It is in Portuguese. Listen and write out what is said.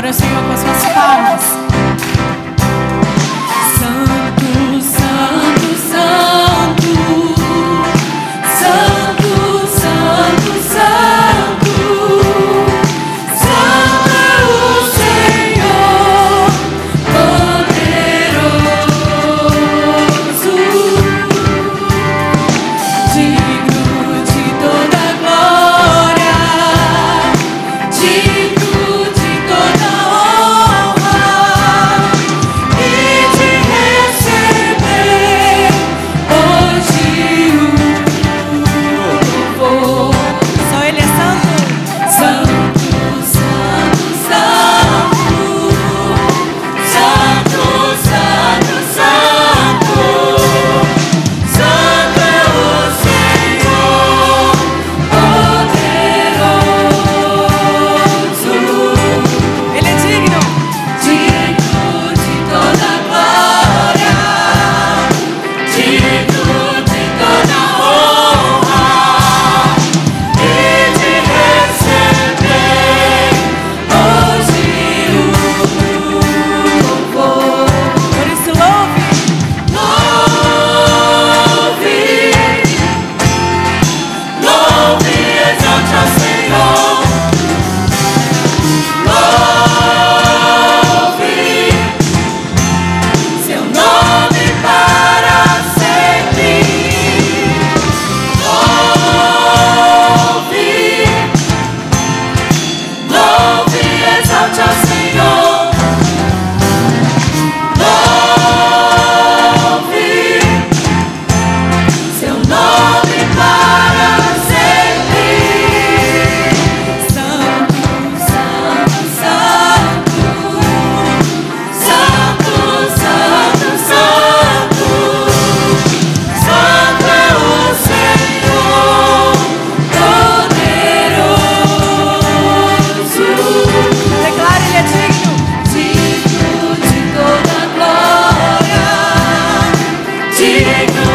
O Senhor com as suas palmas. Take